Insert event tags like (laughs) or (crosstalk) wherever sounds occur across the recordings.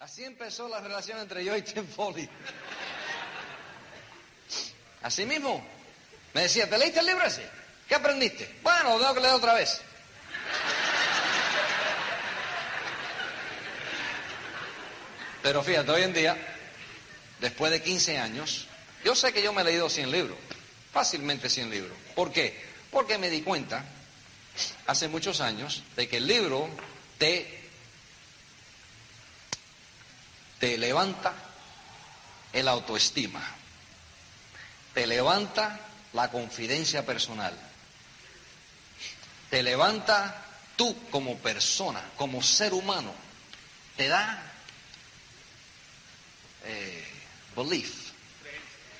Así empezó la relación entre yo y Tim Foley. Así mismo. Me decía, ¿te leíste el libro ese? ¿Qué aprendiste? Bueno, lo tengo que leer otra vez. Pero fíjate, hoy en día, después de 15 años, yo sé que yo me he leído 100 libros, fácilmente 100 libros. ¿Por qué? Porque me di cuenta hace muchos años de que el libro te, te levanta el autoestima, te levanta la confidencia personal, te levanta tú como persona, como ser humano, te da eh, belief,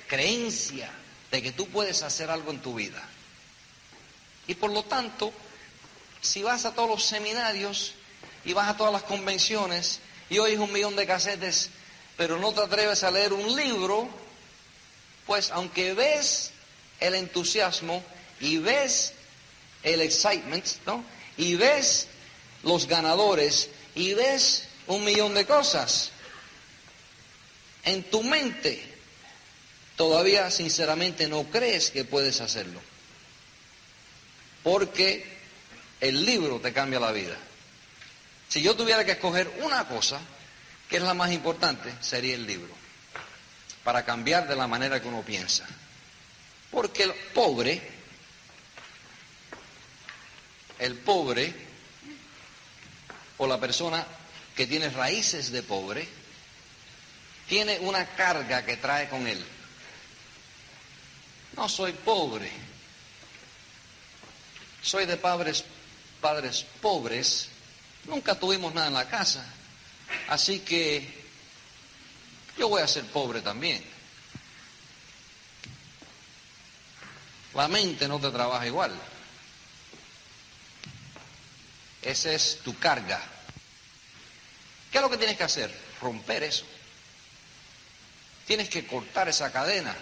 creencia de que tú puedes hacer algo en tu vida. Y por lo tanto, si vas a todos los seminarios y vas a todas las convenciones y oyes un millón de casetes, pero no te atreves a leer un libro, pues aunque ves el entusiasmo y ves el excitement, ¿no? Y ves los ganadores y ves un millón de cosas, en tu mente todavía sinceramente no crees que puedes hacerlo. Porque el libro te cambia la vida. Si yo tuviera que escoger una cosa, que es la más importante, sería el libro. Para cambiar de la manera que uno piensa. Porque el pobre, el pobre, o la persona que tiene raíces de pobre, tiene una carga que trae con él. No soy pobre, soy de padres, padres pobres, nunca tuvimos nada en la casa, así que yo voy a ser pobre también. La mente no te trabaja igual. Esa es tu carga. ¿Qué es lo que tienes que hacer? Romper eso. Tienes que cortar esa cadena.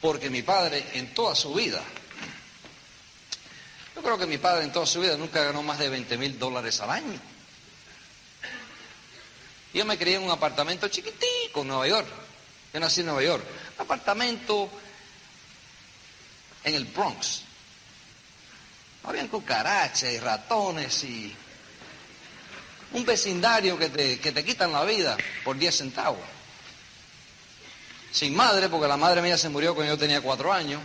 Porque mi padre en toda su vida, yo creo que mi padre en toda su vida nunca ganó más de 20 mil dólares al año. Yo me crié en un apartamento chiquitico en Nueva York. Yo nací en Nueva York. Un apartamento en el Bronx. Habían cucarachas y ratones y un vecindario que te, que te quitan la vida por 10 centavos sin madre, porque la madre mía se murió cuando yo tenía cuatro años,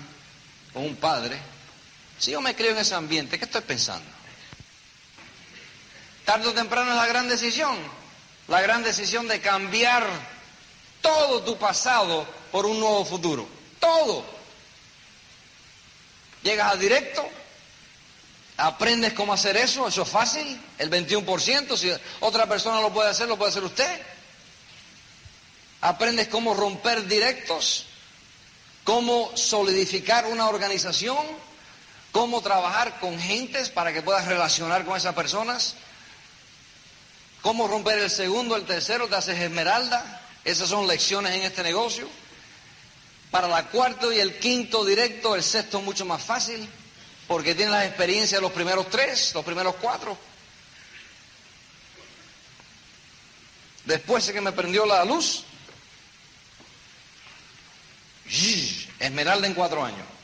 con un padre. Si yo me creo en ese ambiente, ¿qué estoy pensando? Tarde o temprano es la gran decisión, la gran decisión de cambiar todo tu pasado por un nuevo futuro. Todo. Llegas a directo, aprendes cómo hacer eso, eso es fácil, el 21%, si otra persona lo puede hacer, lo puede hacer usted. Aprendes cómo romper directos, cómo solidificar una organización, cómo trabajar con gentes para que puedas relacionar con esas personas, cómo romper el segundo, el tercero, te haces esmeralda. Esas son lecciones en este negocio. Para la cuarto y el quinto directo, el sexto mucho más fácil, porque tienes la experiencia de los primeros tres, los primeros cuatro. Después de que me prendió la luz, Esmeralda en cuatro años.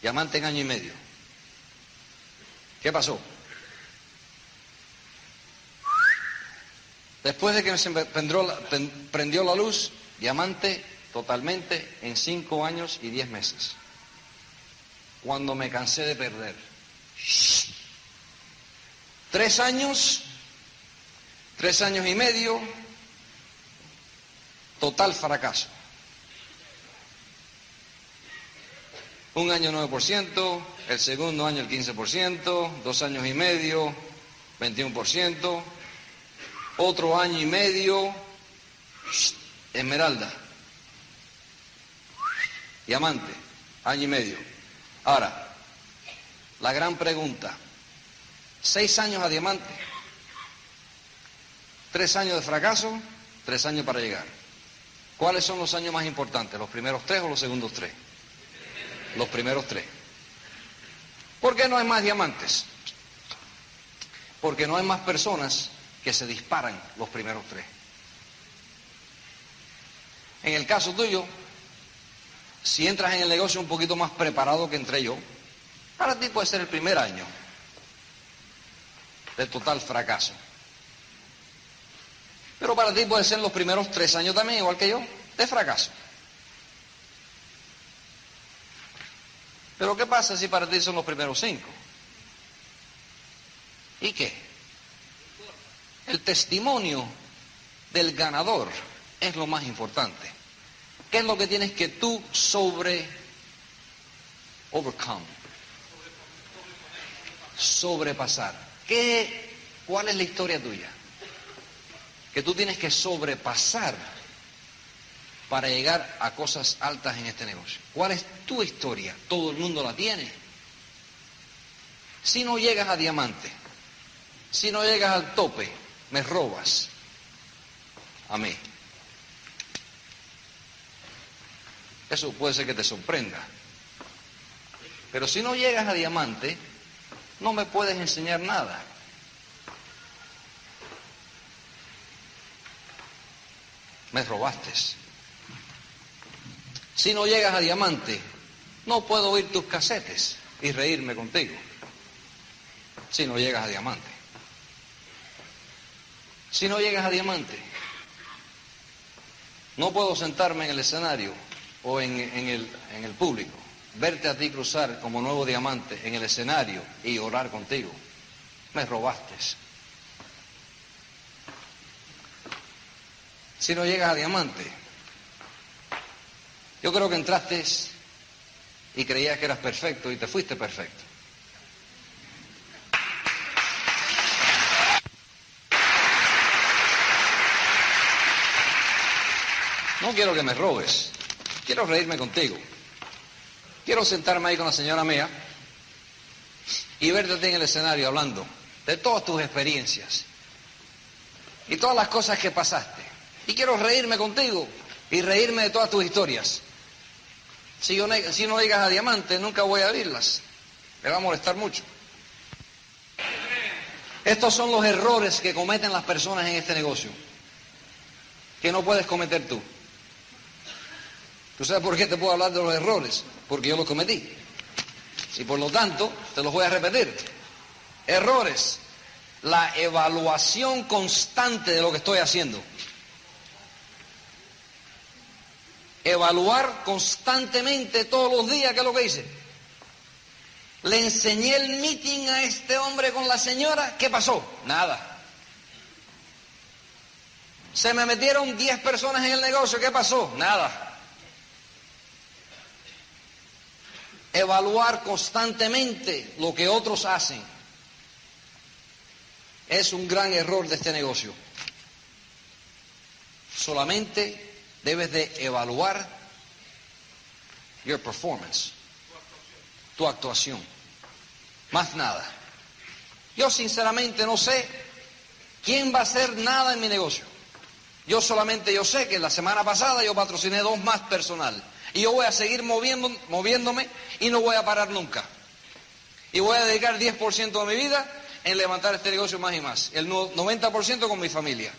Diamante en año y medio. ¿Qué pasó? Después de que se prendió la, prendió la luz, diamante totalmente en cinco años y diez meses. Cuando me cansé de perder. Tres años, tres años y medio, Total fracaso. Un año 9%, el segundo año el 15%, dos años y medio 21%, otro año y medio esmeralda, diamante, año y medio. Ahora, la gran pregunta, seis años a diamante, tres años de fracaso, tres años para llegar. ¿Cuáles son los años más importantes? ¿Los primeros tres o los segundos tres? Los primeros tres. ¿Por qué no hay más diamantes? Porque no hay más personas que se disparan los primeros tres. En el caso tuyo, si entras en el negocio un poquito más preparado que entré yo, para ti puede ser el primer año de total fracaso. Pero para ti puede ser los primeros tres años también, igual que yo, de fracaso. Pero ¿qué pasa si para ti son los primeros cinco? ¿Y qué? El testimonio del ganador es lo más importante. ¿Qué es lo que tienes que tú sobre overcome? Sobrepasar. ¿Qué, ¿Cuál es la historia tuya? Que tú tienes que sobrepasar para llegar a cosas altas en este negocio. ¿Cuál es tu historia? Todo el mundo la tiene. Si no llegas a diamante, si no llegas al tope, me robas a mí. Eso puede ser que te sorprenda. Pero si no llegas a diamante, no me puedes enseñar nada. Me robaste. Si no llegas a diamante, no puedo oír tus casetes y reírme contigo. Si no llegas a diamante. Si no llegas a diamante, no puedo sentarme en el escenario o en, el, en el público, verte a ti cruzar como nuevo diamante en el escenario y orar contigo. Me robaste. Si no llegas a diamante, yo creo que entraste y creías que eras perfecto y te fuiste perfecto. No quiero que me robes, quiero reírme contigo. Quiero sentarme ahí con la señora mía y verte en el escenario hablando de todas tus experiencias y todas las cosas que pasaste. Y quiero reírme contigo y reírme de todas tus historias. Si, yo, si no llegas a diamante, nunca voy a abrirlas. Me va a molestar mucho. Estos son los errores que cometen las personas en este negocio, que no puedes cometer tú. ¿Tú sabes por qué te puedo hablar de los errores? Porque yo los cometí. Y por lo tanto, te los voy a repetir. Errores. La evaluación constante de lo que estoy haciendo. Evaluar constantemente todos los días qué es lo que hice. Le enseñé el meeting a este hombre con la señora, ¿qué pasó? Nada. Se me metieron 10 personas en el negocio, ¿qué pasó? Nada. Evaluar constantemente lo que otros hacen es un gran error de este negocio. Solamente debes de evaluar your performance, tu actuación. Más nada. Yo sinceramente no sé quién va a hacer nada en mi negocio. Yo solamente yo sé que la semana pasada yo patrociné dos más personal. Y yo voy a seguir moviendo, moviéndome y no voy a parar nunca. Y voy a dedicar 10% de mi vida en levantar este negocio más y más. El 90% con mi familia.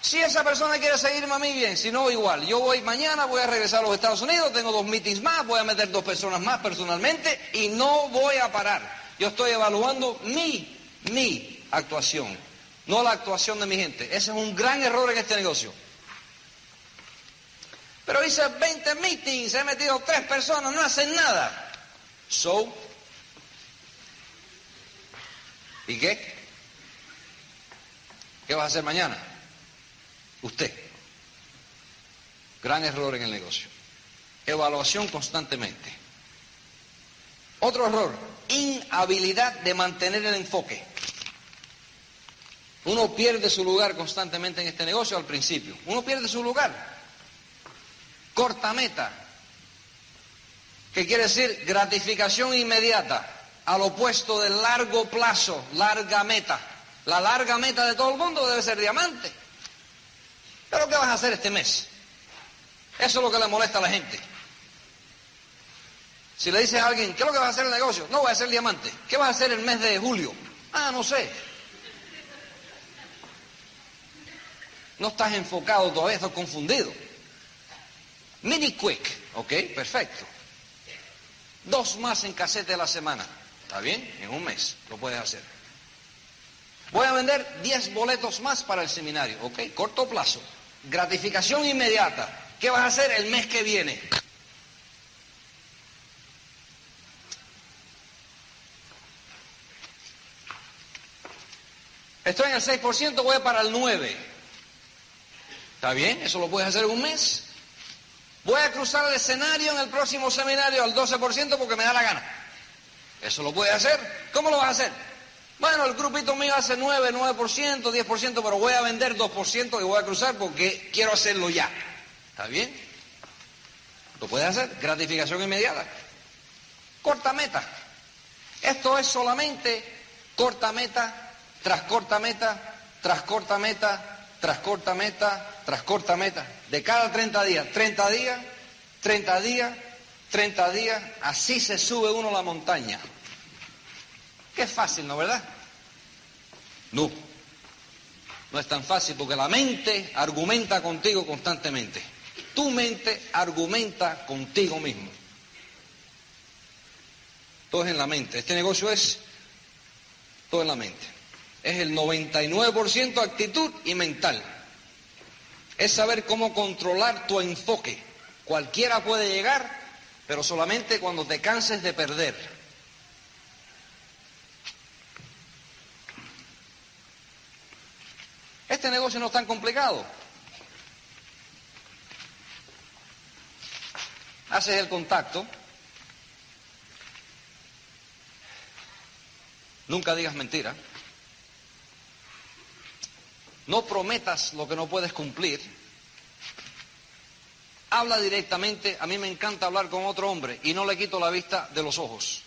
Si esa persona quiere seguirme a mí, bien, si no, igual. Yo voy mañana, voy a regresar a los Estados Unidos, tengo dos meetings más, voy a meter dos personas más personalmente y no voy a parar. Yo estoy evaluando mi, mi actuación, no la actuación de mi gente. Ese es un gran error en este negocio. Pero hice 20 meetings, he metido tres personas, no hacen nada. So, ¿y qué? ¿Qué vas a hacer mañana? Usted. Gran error en el negocio. Evaluación constantemente. Otro error, inhabilidad de mantener el enfoque. Uno pierde su lugar constantemente en este negocio al principio. Uno pierde su lugar. Corta meta. ¿Qué quiere decir? Gratificación inmediata. Al opuesto del largo plazo, larga meta. La larga meta de todo el mundo debe ser diamante. Pero ¿qué vas a hacer este mes? Eso es lo que le molesta a la gente. Si le dices a alguien, ¿qué es lo que vas a hacer el negocio? No, voy a hacer diamante. ¿Qué vas a hacer el mes de julio? Ah, no sé. No estás enfocado todavía, estás confundido. Mini quick, ok, perfecto. Dos más en casete a la semana. ¿Está bien? En un mes lo puedes hacer. Voy a vender 10 boletos más para el seminario, ok, corto plazo. Gratificación inmediata. ¿Qué vas a hacer el mes que viene? Estoy en el 6%, voy para el 9%. ¿Está bien? Eso lo puedes hacer en un mes. Voy a cruzar el escenario en el próximo seminario al 12% porque me da la gana. Eso lo puedes hacer. ¿Cómo lo vas a hacer? Bueno, el grupito mío hace 9, 9%, 10%, pero voy a vender 2% y voy a cruzar porque quiero hacerlo ya. ¿Está bien? Lo puedes hacer. Gratificación inmediata. Corta meta. Esto es solamente corta meta tras corta meta, tras corta meta, tras corta meta, tras corta meta. De cada 30 días, 30 días, 30 días, 30 días, así se sube uno la montaña. Qué fácil, ¿no verdad? No. No es tan fácil porque la mente argumenta contigo constantemente. Tu mente argumenta contigo mismo. Todo es en la mente. Este negocio es todo en la mente es el 99% actitud y mental. Es saber cómo controlar tu enfoque. Cualquiera puede llegar, pero solamente cuando te canses de perder. Este negocio no es tan complicado. Haces el contacto. Nunca digas mentira. No prometas lo que no puedes cumplir. Habla directamente. A mí me encanta hablar con otro hombre y no le quito la vista de los ojos.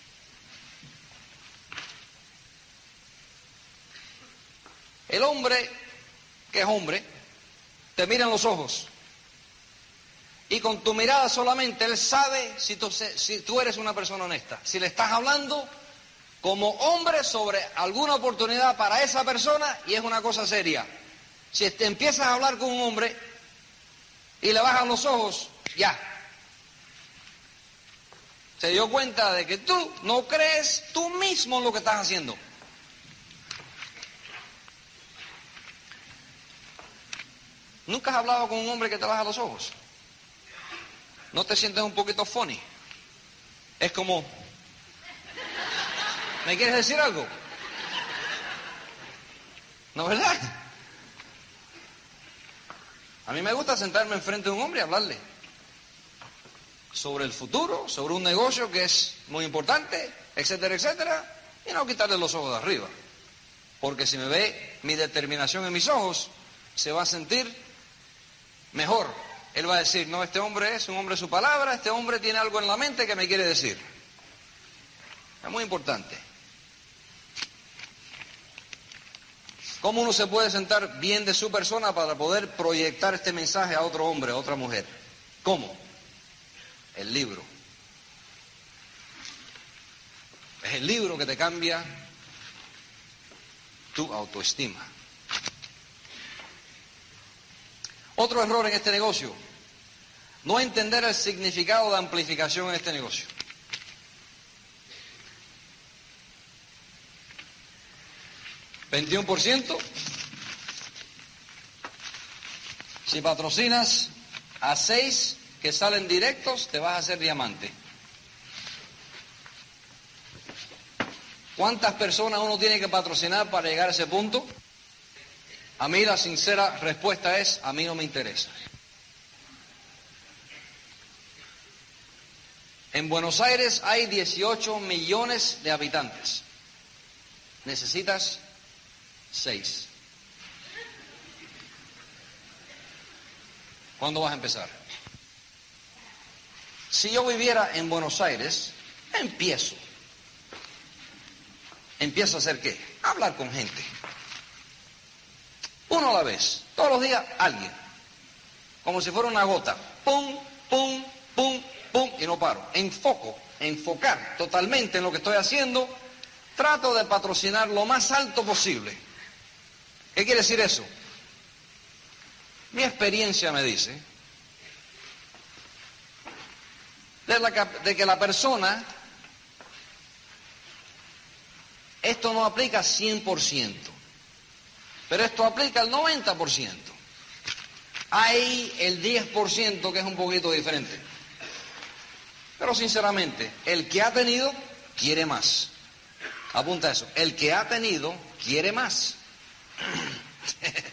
El hombre, que es hombre, te mira en los ojos. Y con tu mirada solamente él sabe si tú, si tú eres una persona honesta. Si le estás hablando como hombre sobre alguna oportunidad para esa persona y es una cosa seria. Si te empiezas a hablar con un hombre y le bajan los ojos, ya. Se dio cuenta de que tú no crees tú mismo en lo que estás haciendo. ¿Nunca has hablado con un hombre que te baja los ojos? ¿No te sientes un poquito funny? Es como, ¿me quieres decir algo? ¿No verdad? A mí me gusta sentarme enfrente de un hombre y hablarle sobre el futuro, sobre un negocio que es muy importante, etcétera, etcétera, y no quitarle los ojos de arriba. Porque si me ve mi determinación en mis ojos, se va a sentir mejor. Él va a decir, no, este hombre es un hombre de su palabra, este hombre tiene algo en la mente que me quiere decir. Es muy importante. ¿Cómo uno se puede sentar bien de su persona para poder proyectar este mensaje a otro hombre, a otra mujer? ¿Cómo? El libro. Es el libro que te cambia tu autoestima. Otro error en este negocio, no entender el significado de amplificación en este negocio. 21%. Si patrocinas a seis que salen directos, te vas a hacer diamante. ¿Cuántas personas uno tiene que patrocinar para llegar a ese punto? A mí la sincera respuesta es, a mí no me interesa. En Buenos Aires hay 18 millones de habitantes. Necesitas Seis. ¿Cuándo vas a empezar? Si yo viviera en Buenos Aires, empiezo. Empiezo a hacer qué? hablar con gente. Uno a la vez. Todos los días alguien. Como si fuera una gota. Pum, pum, pum, pum. Y no paro. Enfoco, enfocar totalmente en lo que estoy haciendo. Trato de patrocinar lo más alto posible. ¿Qué quiere decir eso? Mi experiencia me dice de, que la persona, esto no aplica 100%, pero esto aplica al 90%. Hay el 10% que es un poquito diferente. Pero sinceramente, el que ha tenido quiere más. Apunta eso. El que ha tenido quiere más. (laughs)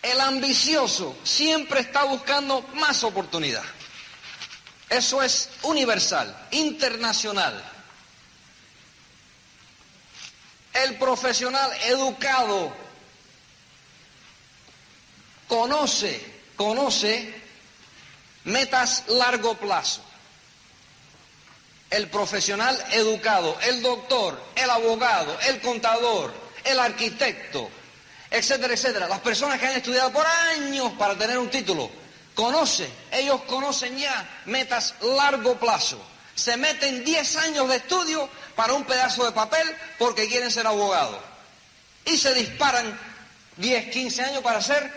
El ambicioso siempre está buscando más oportunidad. Eso es universal, internacional. El profesional educado conoce, conoce metas largo plazo. El profesional educado, el doctor, el abogado, el contador, el arquitecto, etcétera, etcétera. Las personas que han estudiado por años para tener un título, conocen, ellos conocen ya metas largo plazo. Se meten 10 años de estudio para un pedazo de papel porque quieren ser abogados. Y se disparan 10, 15 años para ser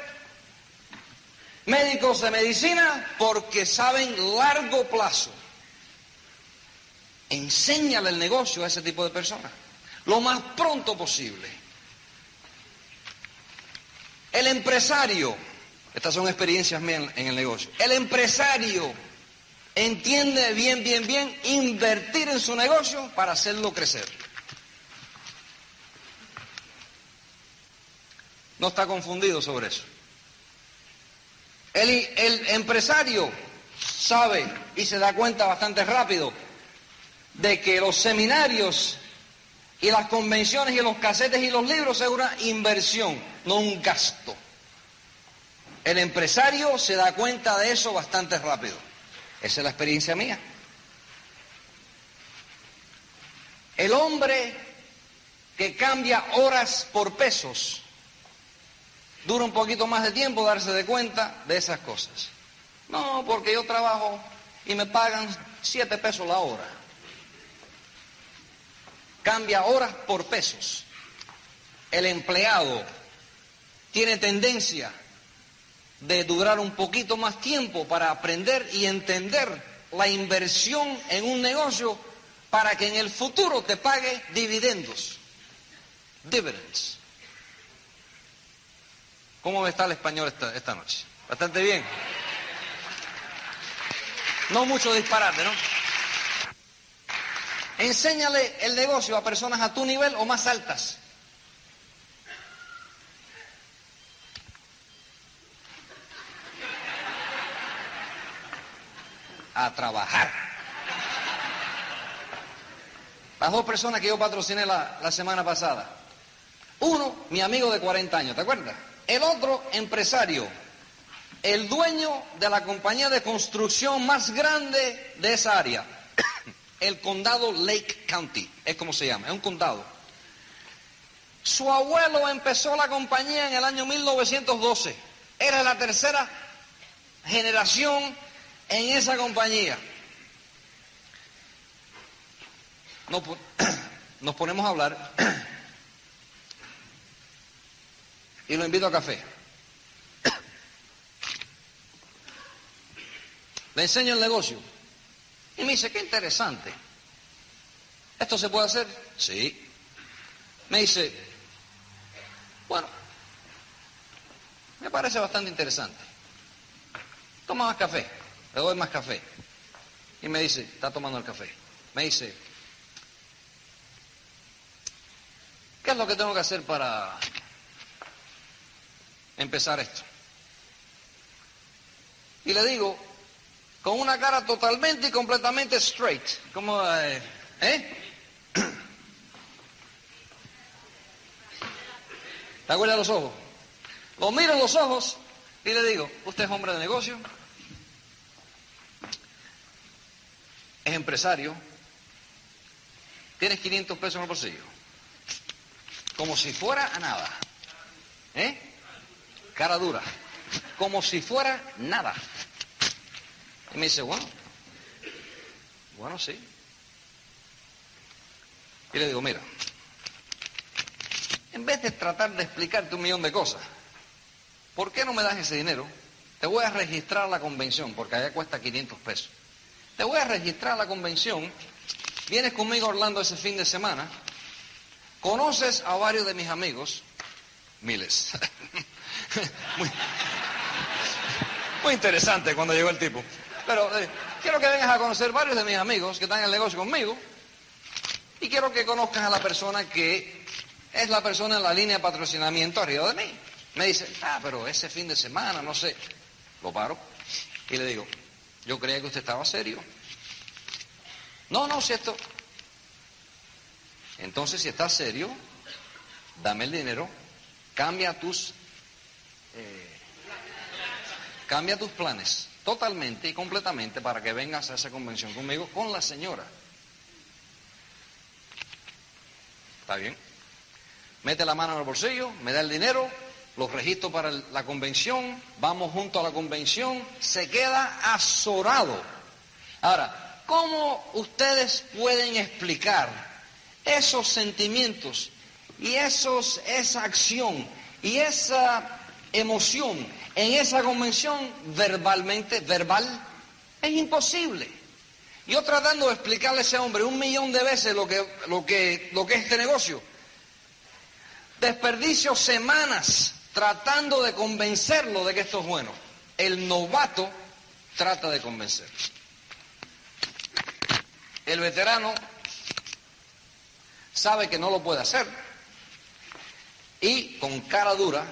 médicos de medicina porque saben largo plazo. Enséñale el negocio a ese tipo de personas lo más pronto posible. El empresario, estas son experiencias mías en el negocio, el empresario entiende bien, bien, bien invertir en su negocio para hacerlo crecer. No está confundido sobre eso. El, empresario sabe y se da cuenta bastante rápido de que los seminarios y las convenciones y los casetes y los libros es una inversión no un gasto. El empresario se da cuenta de eso bastante rápido. Esa es la experiencia mía. El hombre que cambia horas por pesos dura un poquito más de tiempo darse de cuenta de esas cosas. No, porque yo trabajo y me pagan siete pesos la hora. Cambia horas por pesos. El empleado tiene tendencia de durar un poquito más tiempo para aprender y entender la inversión en un negocio para que en el futuro te pague dividendos. Dividends. ¿Cómo está el español esta, esta noche? Bastante bien. No mucho disparate, ¿no? Enséñale el negocio a personas a tu nivel o más altas. A trabajar. Las dos personas que yo patrociné la, semana pasada. Uno, mi amigo de 40 años, ¿te acuerdas? El otro, empresario, el dueño de la compañía de construcción más grande de esa área, (coughs) el condado Lake County, es como se llama, es un condado. Su abuelo empezó la compañía en el año 1912, era la tercera generación en esa compañía. (clears throat) Nos, ponemos a hablar (clears throat) y lo invito a café. (clears throat) Le enseño el negocio. Y me dice, qué interesante. ¿Esto se puede hacer? Sí. Me dice, bueno, me parece bastante interesante. Toma más café le doy más café. Y me dice, está tomando el café. Me dice, ¿qué es lo que tengo que hacer para empezar esto? Y le digo, con una cara totalmente y completamente straight, como, eh, ¿eh? ¿Te acuerdas los ojos? Lo miro en los ojos y le digo, ¿usted es hombre de negocio? Es empresario, tienes 500 pesos en el bolsillo, como si fuera a nada, ¿eh? Cara dura, como si fuera nada. Y me dice, bueno, bueno, sí. Y le digo, mira, en vez de tratar de explicarte un millón de cosas, ¿por qué no me das ese dinero? Te voy a registrar la convención, porque allá cuesta 500 pesos. Te voy a registrar la convención, vienes conmigo a Orlando ese fin de semana, conoces a varios de mis amigos, miles. (laughs) muy, muy, interesante cuando llegó el tipo. Pero eh, quiero que vengas a conocer varios de mis amigos que están en el negocio conmigo y quiero que conozcas a la persona que es la persona en la línea de patrocinamiento arriba de mí. Me dice, ah, pero ese fin de semana, no sé. Lo paro y le digo, yo creía que usted estaba serio. No, no, si esto. Entonces, si estás serio, dame el dinero, cambia tus. Eh, cambia tus planes totalmente y completamente para que vengas a esa convención conmigo con la señora. ¿Está bien? Mete la mano en el bolsillo, me da el dinero, los registro para la convención, vamos junto a la convención, se queda azorado. Ahora, ¿cómo ustedes pueden explicar esos sentimientos y esos, esa acción y esa emoción en esa convención verbalmente, verbal? Es imposible. Yo tratando de explicarle a ese hombre un millón de veces lo que, lo que, lo que es este negocio. Desperdicio semanas tratando de convencerlo de que esto es bueno. El novato trata de convencer. El veterano sabe que no lo puede hacer y con cara dura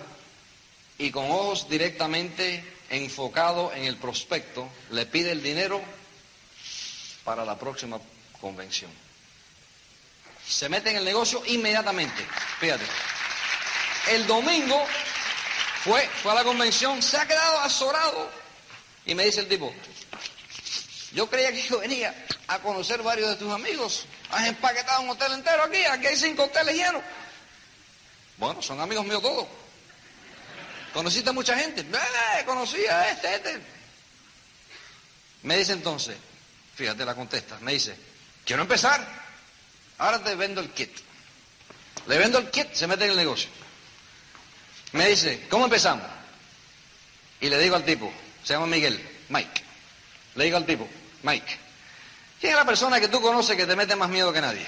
y con ojos directamente enfocados en el prospecto, le pide el dinero para la próxima convención. Se mete en el negocio inmediatamente. Fíjate. El domingo fue, fue a la convención, se ha quedado azorado. Y me dice el tipo, yo creía que yo venía a conocer varios de tus amigos. Has empaquetado un hotel entero aquí, aquí hay cinco hoteles llenos. Bueno, son amigos míos todos. ¿Conociste a mucha gente? Eh, conocí a este, este. Me dice entonces, fíjate la contesta, me dice, quiero empezar, ahora te vendo el kit. Le vendo el kit, se mete en el negocio. Me dice, ¿cómo empezamos? Y le digo al tipo, se llama Miguel, Mike. Le digo al tipo, Mike, ¿quién es la persona que tú conoces que te mete más miedo que nadie?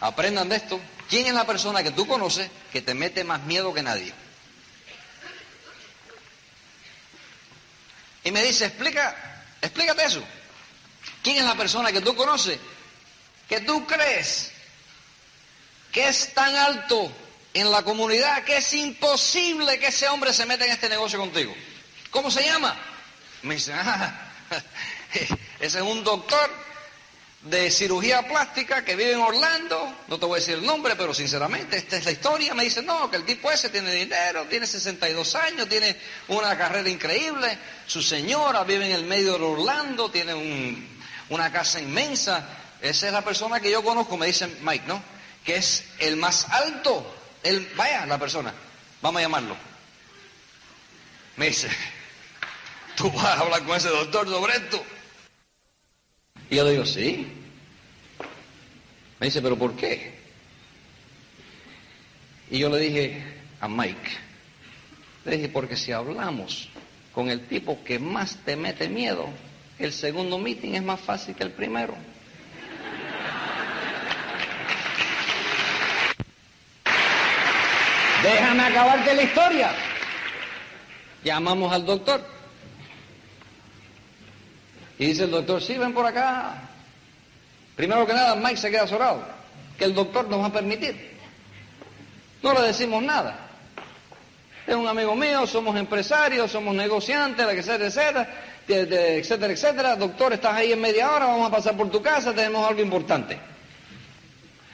Aprendan de esto. ¿Quién es la persona que tú conoces que te mete más miedo que nadie? Y me dice, explica, explícate eso. ¿Quién es la persona que tú conoces que tú crees que es tan alto en la comunidad que es imposible que ese hombre se meta en este negocio contigo. ¿Cómo se llama? Me dice, ah, (laughs) ese es un doctor de cirugía plástica que vive en Orlando, no te voy a decir el nombre, pero sinceramente esta es la historia, me dice, no, que el tipo ese tiene dinero, tiene 62 años, tiene una carrera increíble, su señora vive en el medio de Orlando, tiene una casa inmensa, esa es la persona que yo conozco, me dice Mike, ¿no? Que es el más alto. El, vaya, la persona. Vamos a llamarlo. Me dice, (laughs) tú vas a hablar con ese doctor sobre esto. Y yo le digo, sí. Me dice, pero ¿por qué? Y yo le dije a Mike, le dije, porque si hablamos con el tipo que más te mete miedo, el segundo meeting es más fácil que el primero. Déjame acabarte la historia. Llamamos al doctor. Y dice el doctor, sí, ven por acá. Primero que nada, Mike se queda azorado, que el doctor nos va a permitir. No le decimos nada. Es un amigo mío, somos empresarios, somos negociantes, etcétera, etcétera, etcétera, etcétera. Doctor, estás ahí en media hora, vamos a pasar por tu casa, tenemos algo importante.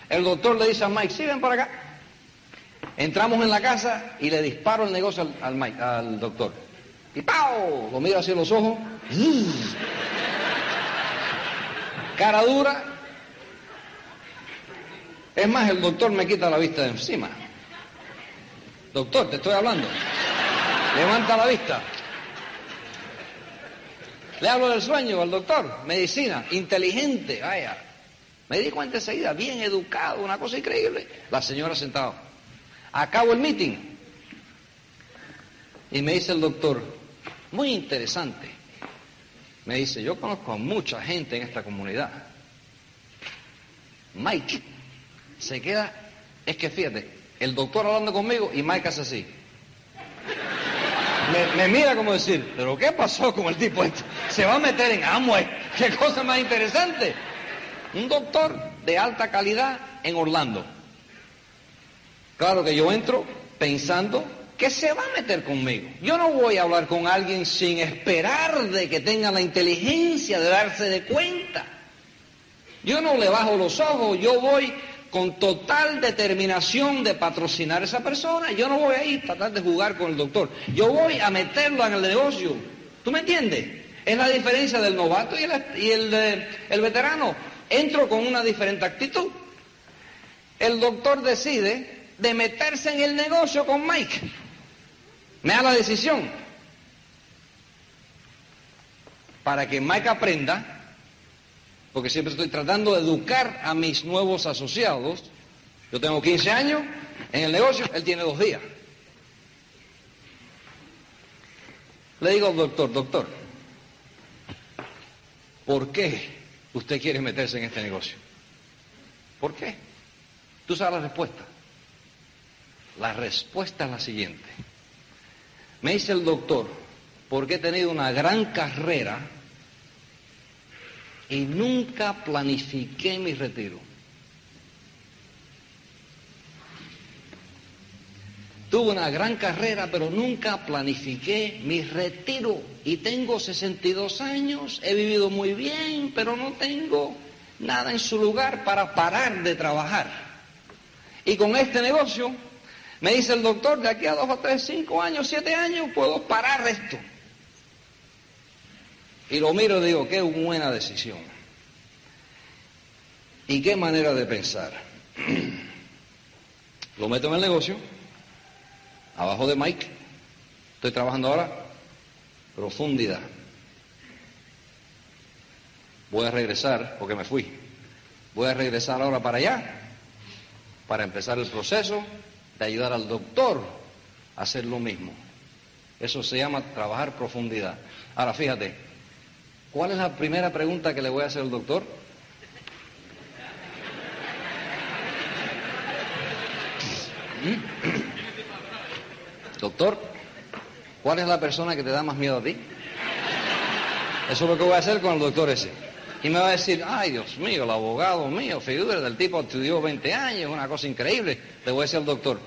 El doctor le dice a Mike, sí, ven por acá. Entramos en la casa y le disparo el negocio al, doctor. Y ¡pau! Lo miro hacia los ojos. (laughs) Cara dura. Es más, el doctor me quita la vista de encima. Doctor, te estoy hablando. Levanta la vista. Le hablo del sueño al doctor, medicina, inteligente, vaya. Me di cuenta enseguida, bien educado, una cosa increíble. La señora sentada. Acabo el meeting. Y me dice el doctor, muy interesante. Me dice, yo conozco a mucha gente en esta comunidad. Mike se queda, es que fíjate, el doctor hablando conmigo y Mike hace así. Me, mira como decir, pero ¿qué pasó con el tipo este? Se va a meter en Amway. ¿Qué cosa más interesante? Un doctor de alta calidad en Orlando. Claro que yo entro pensando que se va a meter conmigo. Yo no voy a hablar con alguien sin esperar de que tenga la inteligencia de darse de cuenta. Yo no le bajo los ojos, yo voy con total determinación de patrocinar a esa persona. Yo no voy a ir a tratar de jugar con el doctor. Yo voy a meterlo en el negocio. ¿Tú me entiendes? Es la diferencia del novato y el, el veterano. Entro con una diferente actitud. El doctor decide de meterse en el negocio con Mike. Me da la decisión. Para que Mike aprenda porque siempre estoy tratando de educar a mis nuevos asociados. Yo tengo 15 años en el negocio, él tiene dos días. Le digo al doctor, doctor, ¿por qué usted quiere meterse en este negocio? ¿Por qué? Tú sabes la respuesta. La respuesta es la siguiente. Me dice el doctor, porque he tenido una gran carrera y nunca planifiqué mi retiro. Tuve una gran carrera, pero nunca planifiqué mi retiro. Y tengo 62 años, he vivido muy bien, pero no tengo nada en su lugar para parar de trabajar. Y con este negocio, me dice el doctor, de aquí a dos o tres, cinco años, siete años, puedo parar esto. Y lo miro y digo, qué buena decisión. ¿Y qué manera de pensar? (clears throat) lo meto en el negocio, abajo de Mike. Estoy trabajando ahora, profundidad. Voy a regresar, porque me fui. Voy a regresar ahora para allá, para empezar el proceso de ayudar al doctor a hacer lo mismo. Eso se llama trabajar profundidad. Ahora fíjate, ¿Cuál es la primera pregunta que le voy a hacer al doctor? Doctor, ¿cuál es la persona que te da más miedo a ti? Eso es lo que voy a hacer con el doctor ese. Y me va a decir, ay Dios mío, el abogado mío, figura del tipo estudió 20 años, una cosa increíble. Le voy a decir al doctor,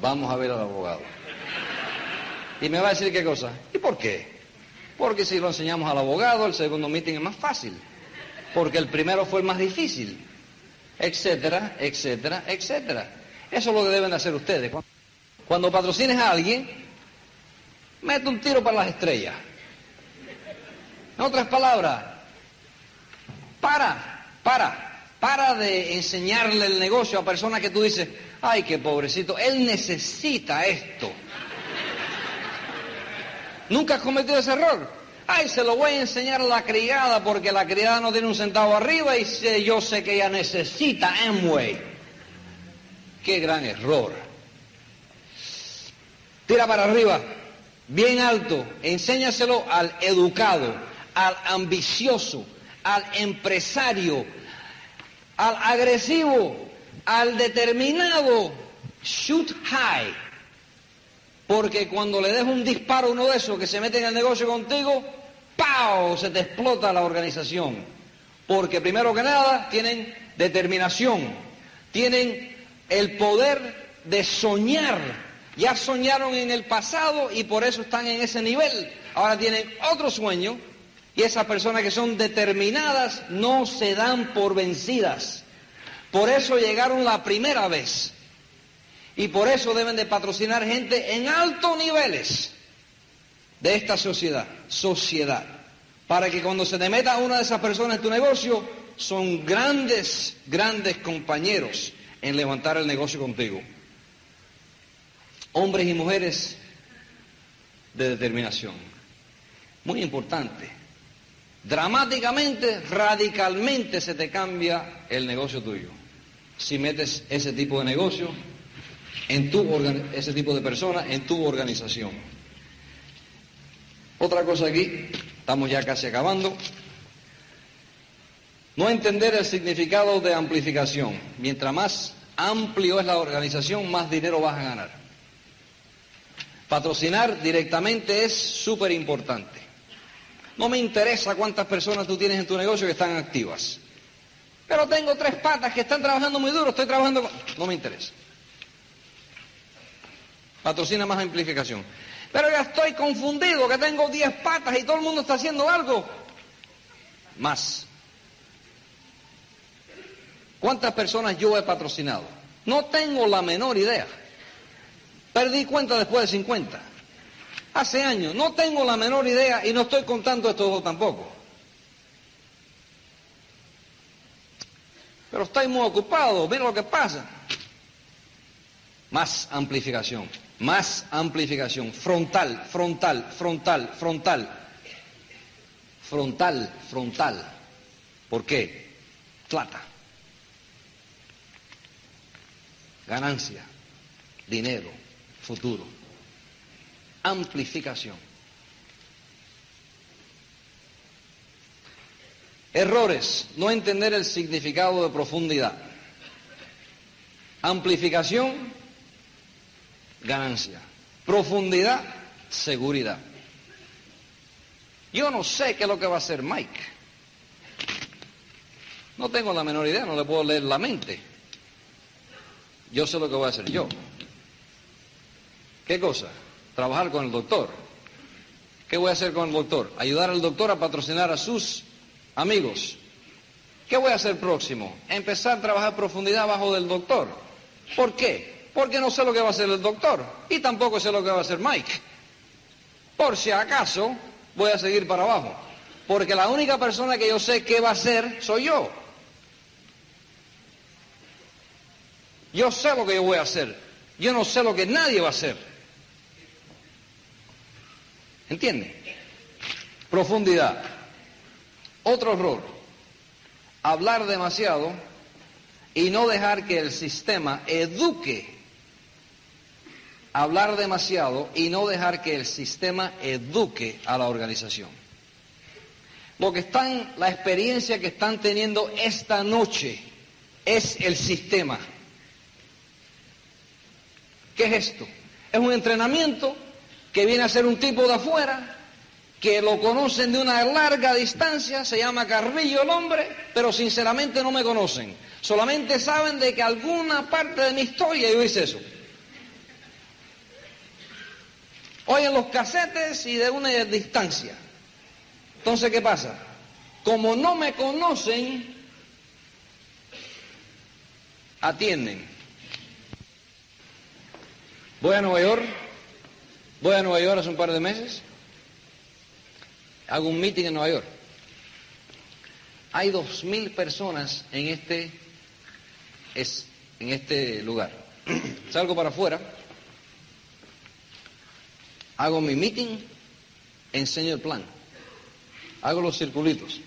vamos a ver al abogado. Y me va a decir qué cosa. ¿Y por qué? Porque si lo enseñamos al abogado, el segundo meeting es más fácil. Porque el primero fue el más difícil. Etcétera, etcétera, etcétera. Eso es lo que deben hacer ustedes. Cuando patrocines a alguien, mete un tiro para las estrellas. En otras palabras, para, para, para de enseñarle el negocio a personas que tú dices, ay, qué pobrecito, él necesita esto. ¿Nunca has cometido ese error? Ay, se lo voy a enseñar a la criada porque la criada no tiene un centavo arriba y yo sé que ella necesita Amway. Qué gran error. Tira para arriba, bien alto, enséñaselo al educado, al ambicioso, al empresario, al agresivo, al determinado. Shoot high. Porque cuando le des un disparo a uno de esos que se mete en el negocio contigo, ¡pau! Se te explota la organización. Porque primero que nada tienen determinación, tienen el poder de soñar. Ya soñaron en el pasado y por eso están en ese nivel. Ahora tienen otro sueño y esas personas que son determinadas no se dan por vencidas. Por eso llegaron la primera vez. Y por eso deben de patrocinar gente en altos niveles de esta sociedad, sociedad. Para que cuando se te meta una de esas personas en tu negocio, son grandes, grandes compañeros en levantar el negocio contigo. Hombres y mujeres de determinación. Muy importante. Dramáticamente, radicalmente se te cambia el negocio tuyo. Si metes ese tipo de negocio en tu ese tipo de persona en tu organización. Otra cosa aquí, estamos ya casi acabando. No entender el significado de amplificación. Mientras más amplio es la organización, más dinero vas a ganar. Patrocinar directamente es súper importante. No me interesa cuántas personas tú tienes en tu negocio que están activas. Pero tengo tres patas que están trabajando muy duro, estoy trabajando con... No me interesa. Patrocina más amplificación. Pero ya estoy confundido, que tengo diez patas y todo el mundo está haciendo algo. Más. ¿Cuántas personas yo he patrocinado? No tengo la menor idea. Perdí cuenta después de 50. Hace años. No tengo la menor idea y no estoy contando esto tampoco. Pero estoy muy ocupado. Mira lo que pasa. Más amplificación. Más amplificación. Frontal, frontal, frontal, frontal. Frontal, frontal. ¿Por qué? Plata. Ganancia. Dinero. Futuro. Amplificación. Errores. No entender el significado de profundidad. Amplificación ganancia. Profundidad, seguridad. Yo no sé qué es lo que va a hacer Mike. No tengo la menor idea, no le puedo leer la mente. Yo sé lo que voy a hacer yo. ¿Qué cosa? Trabajar con el doctor. ¿Qué voy a hacer con el doctor? Ayudar al doctor a patrocinar a sus amigos. ¿Qué voy a hacer próximo? Empezar a trabajar profundidad bajo del doctor. ¿Por qué? porque no sé lo que va a hacer el doctor y tampoco sé lo que va a hacer Mike. Por si acaso voy a seguir para abajo, porque la única persona que yo sé qué va a hacer soy yo. Yo sé lo que yo voy a hacer, yo no sé lo que nadie va a hacer. ¿Entiende? Profundidad. Otro error. Hablar demasiado y no dejar que el sistema eduque hablar demasiado y no dejar que el sistema eduque a la organización. Lo que están, la experiencia que están teniendo esta noche es el sistema. ¿Qué es esto? Es un entrenamiento que viene a ser un tipo de afuera, que lo conocen de una larga distancia, se llama Carrillo el hombre, pero sinceramente no me conocen. Solamente saben de que alguna parte de mi historia yo hice eso. oyen los casetes y de una distancia. Entonces, ¿qué pasa? Como no me conocen, atienden. Voy a Nueva York, voy a Nueva York hace un par de meses, hago un meeting en Nueva York. Hay dos mil personas en este, es, en este lugar. (clears throat) Salgo para afuera Hago mi meeting, enseño el plan. Hago los circulitos.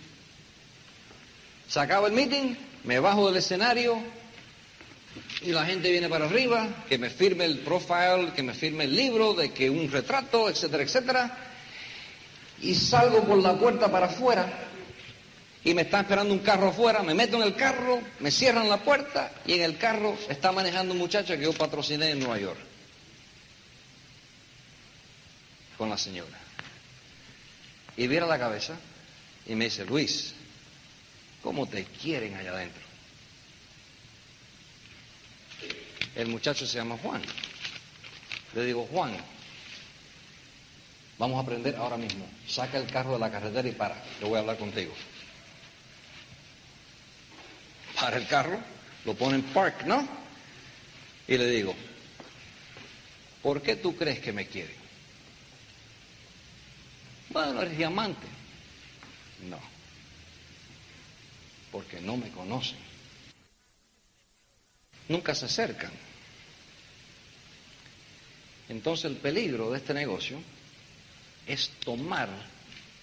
Se el meeting, me bajo del escenario y la gente viene para arriba, que me firme el profile, que me firme el libro, de que un retrato, etcétera, etcétera. Y salgo por la puerta para afuera y me está esperando un carro afuera, me meto en el carro, me cierran la puerta y en el carro está manejando un muchacho que yo patrociné en Nueva York. con la señora. Y viera la cabeza y me dice, Luis, ¿cómo te quieren allá adentro? El muchacho se llama Juan. Le digo, Juan, vamos a aprender ahora mismo. Saca el carro de la carretera y para. Yo voy a hablar contigo. Para el carro, lo pone en park, ¿no? Y le digo, ¿por qué tú crees que me quieren? Bueno, eres diamante. No, porque no me conocen. Nunca se acercan. Entonces el peligro de este negocio es tomar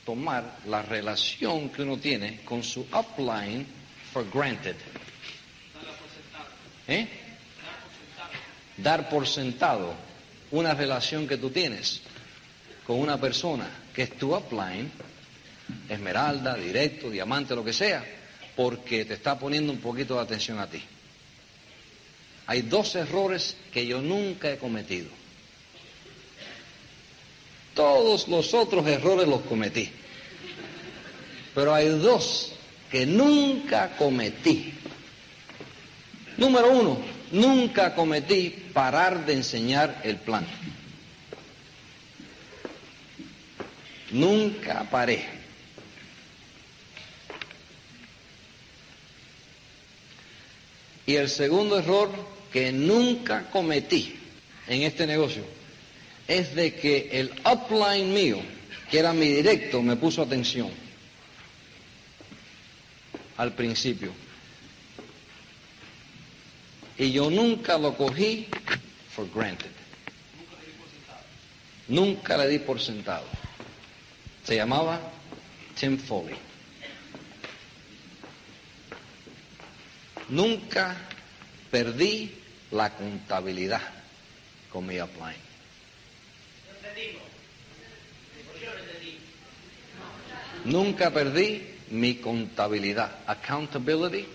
tomar la relación que uno tiene con su upline for granted. ¿Eh? Dar por sentado una relación que tú tienes con una persona que es tu upline, esmeralda, directo, diamante, lo que sea, porque te está poniendo un poquito de atención a ti. Hay dos errores que yo nunca he cometido. Todos los otros errores los cometí. Pero hay dos que nunca cometí. Número uno, nunca cometí parar de enseñar el plan. Nunca paré. Y el segundo error que nunca cometí en este negocio es de que el upline mío, que era mi directo, me puso atención al principio. Y yo nunca lo cogí for granted. Nunca le di por sentado. Se llamaba Tim Foley. Nunca perdí la contabilidad con mi upline. Nunca perdí mi contabilidad, accountability,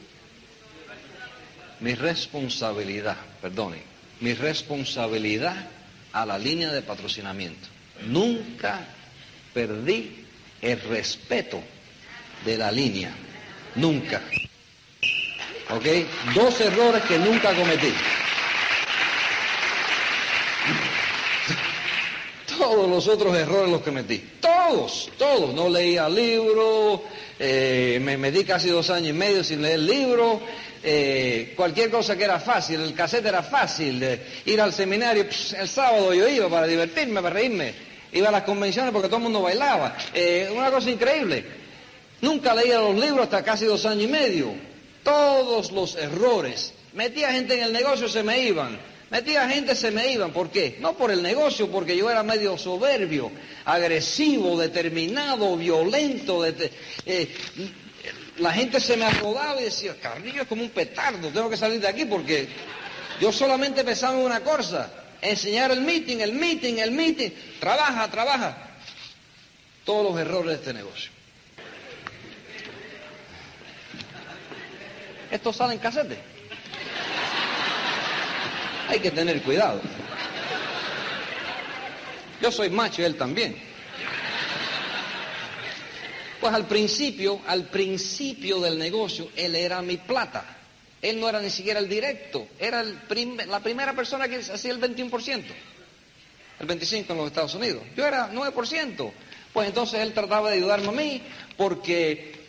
mi responsabilidad, perdone, mi responsabilidad a la línea de patrocinamiento. Nunca perdí el respeto de la línea. Nunca. ¿Ok? Dos errores que nunca cometí. (laughs) Todos los otros errores los cometí. Todos, todos. No leía libros, eh, me metí casi dos años y medio sin leer libros. Eh, cualquier cosa que era fácil, el cassette era fácil, ir al seminario, el sábado yo iba para divertirme, para reírme, iba a las convenciones porque todo el mundo bailaba, eh, una cosa increíble. Nunca leía los libros hasta casi dos años y medio. Todos los errores. Metía gente en el negocio, se me iban. Metía gente, se me iban. ¿Por qué? No por el negocio, porque yo era medio soberbio, agresivo, determinado, violento. Eh, la gente se me acordaba y decía, Carrillo es como un petardo, tengo que salir de aquí porque yo solamente pensaba en una cosa, enseñar el meeting, el meeting, el meeting. Trabaja, trabaja. Todos los errores de este negocio. Esto sale en casete. Hay que tener cuidado. Yo soy macho y él también. Pues al principio, al principio del negocio, él era mi plata. Él no era ni siquiera el directo, era la primera persona que hacía el 21%, el 25% en los Estados Unidos. Yo era 9%. Pues entonces él trataba de ayudarme a mí porque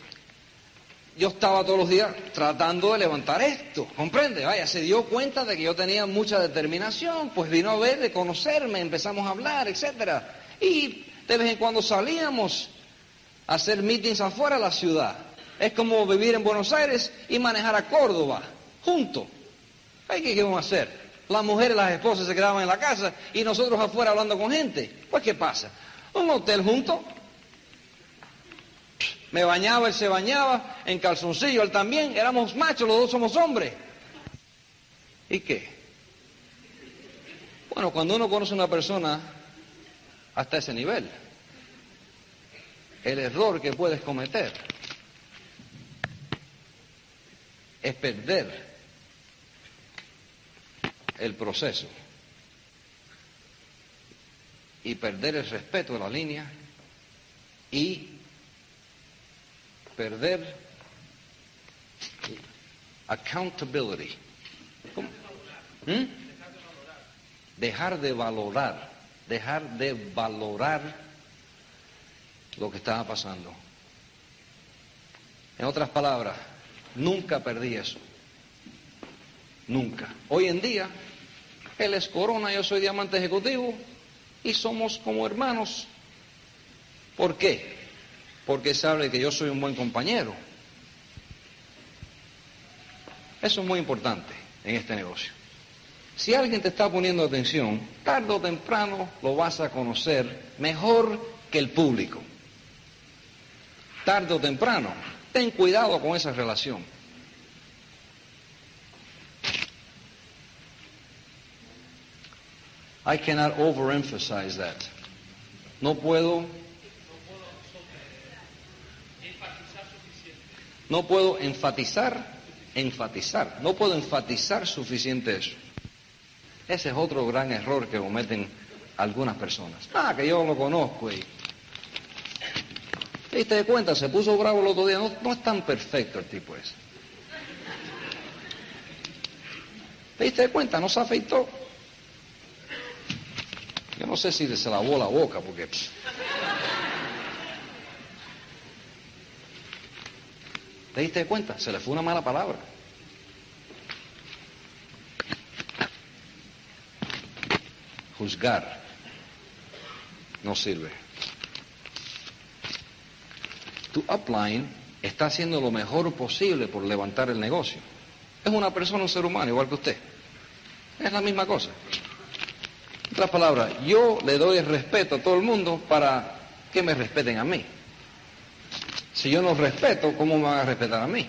yo estaba todos los días tratando de levantar esto, ¿comprende? Vaya, se dio cuenta de que yo tenía mucha determinación, pues vino a ver, de conocerme, empezamos a hablar, etcétera. Y de vez en cuando salíamos a hacer meetings afuera de la ciudad. Es como vivir en Buenos Aires y manejar a Córdoba, juntos. ¿Qué íbamos a hacer? Las mujeres, las esposas se quedaban en la casa y nosotros afuera hablando con gente. Pues, ¿qué pasa? Un hotel junto, me bañaba, él se bañaba, en calzoncillo, él también, éramos machos, los dos somos hombres. ¿Y qué? Bueno, cuando uno conoce a una persona hasta ese nivel, el error que puedes cometer es perder el proceso y perder el respeto de la línea y perder accountability. ¿Mm? Dejar de valorar, dejar de valorar lo que estaba pasando. En otras palabras, nunca perdí eso. Nunca. Hoy en día, él es corona, yo soy diamante ejecutivo y somos como hermanos. ¿Por qué? Porque sabe que yo soy un buen compañero. Eso es muy importante en este negocio. Si alguien te está poniendo atención, tarde o temprano lo vas a conocer mejor que el público. tarde o temprano. Ten cuidado con esa relación. I cannot overemphasize that. No puedo no puedo enfatizar, enfatizar, no puedo enfatizar suficiente eso. Ese es otro gran error que cometen algunas personas. Ah, que yo lo conozco y... ¿Te diste cuenta? Se puso bravo el otro día. No, no es tan perfecto el tipo ese. ¿Te diste cuenta? No se afeitó. Yo no sé si se lavó la boca porque... ¿Te diste cuenta? Se le fue una mala palabra. Juzgar no sirve. Tu upline está haciendo lo mejor posible por levantar el negocio. Es una persona, un ser humano, igual que usted. Es la misma cosa. En otras palabras, yo le doy respeto a todo el mundo para que me respeten a mí. Si yo no respeto, ¿cómo me van a respetar a mí?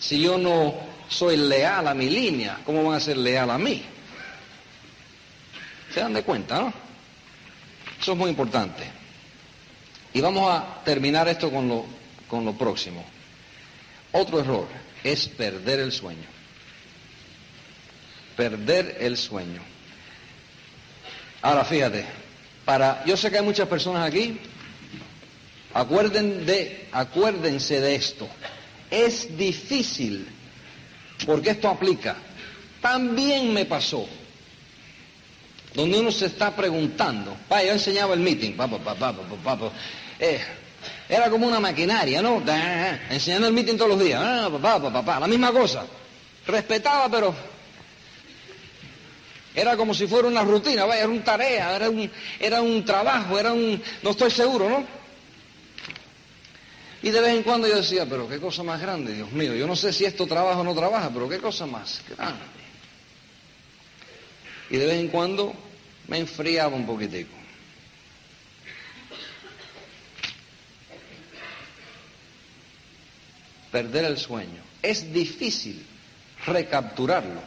Si yo no soy leal a mi línea, ¿cómo van a ser leal a mí? ¿Se dan de cuenta, no? Eso es muy importante. Y vamos a terminar esto con lo, con lo próximo. Otro error es perder el sueño. Perder el sueño. Ahora fíjate, para, yo sé que hay muchas personas aquí, acuerden de, acuérdense de esto. Es difícil, porque esto aplica. También me pasó, donde uno se está preguntando. Pa, yo enseñaba el meeting, eh, era como una maquinaria, ¿no? enseñando el meeting todos los días, ah, la misma cosa. Respetaba, pero era como si fuera una rutina, vaya, era una tarea, era un, era un trabajo, era un... no estoy seguro, ¿no? Y de vez en cuando yo decía, pero qué cosa más grande, Dios mío, yo no sé si esto trabaja o no trabaja, pero qué cosa más grande. Y de vez en cuando me enfriaba un poquitico. Perder el sueño. Es difícil recapturarlo.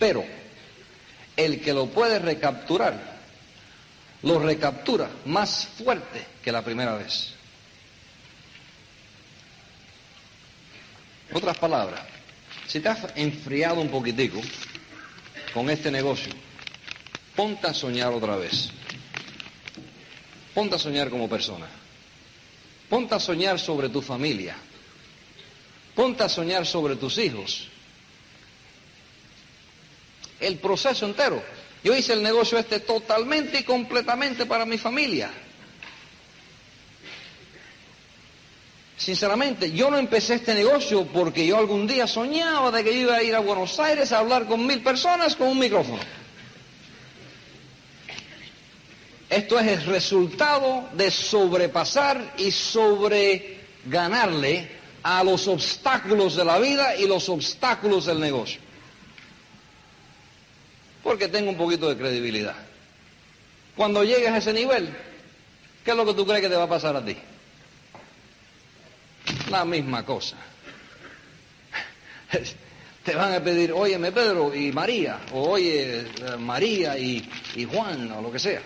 Pero el que lo puede recapturar, lo recaptura más fuerte que la primera vez. Otras palabras, si te has enfriado un poquitico con este negocio, ponte a soñar otra vez. Ponte a soñar como persona. Ponte a soñar sobre tu familia. Ponte a soñar sobre tus hijos el proceso entero. Yo hice el negocio este totalmente y completamente para mi familia. Sinceramente, yo no empecé este negocio porque yo algún día soñaba de que iba a ir a Buenos Aires a hablar con mil personas con un micrófono. Esto es el resultado de sobrepasar y sobreganarle a los obstáculos de la vida y los obstáculos del negocio porque tengo un poquito de credibilidad. Cuando llegues a ese nivel, ¿qué es lo que tú crees que te va a pasar a ti? La misma cosa. Te van a pedir, óyeme Pedro y María, o oye María y, y Juan, o lo que sea.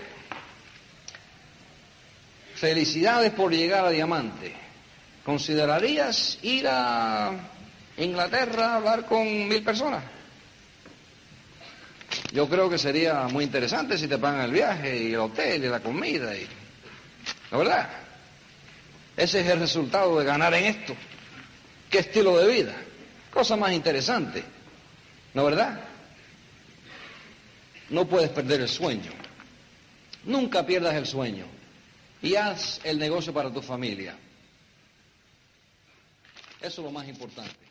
Felicidades por llegar a Diamante. ¿Considerarías ir a Inglaterra a hablar con mil personas? Yo creo que sería muy interesante si te pagan el viaje y el hotel y la comida y... ¿La verdad? Ese es el resultado de ganar en esto. ¿Qué estilo de vida? Cosa más interesante. ¿No verdad? No puedes perder el sueño. Nunca pierdas el sueño. Y haz el negocio para tu familia. Eso es lo más importante.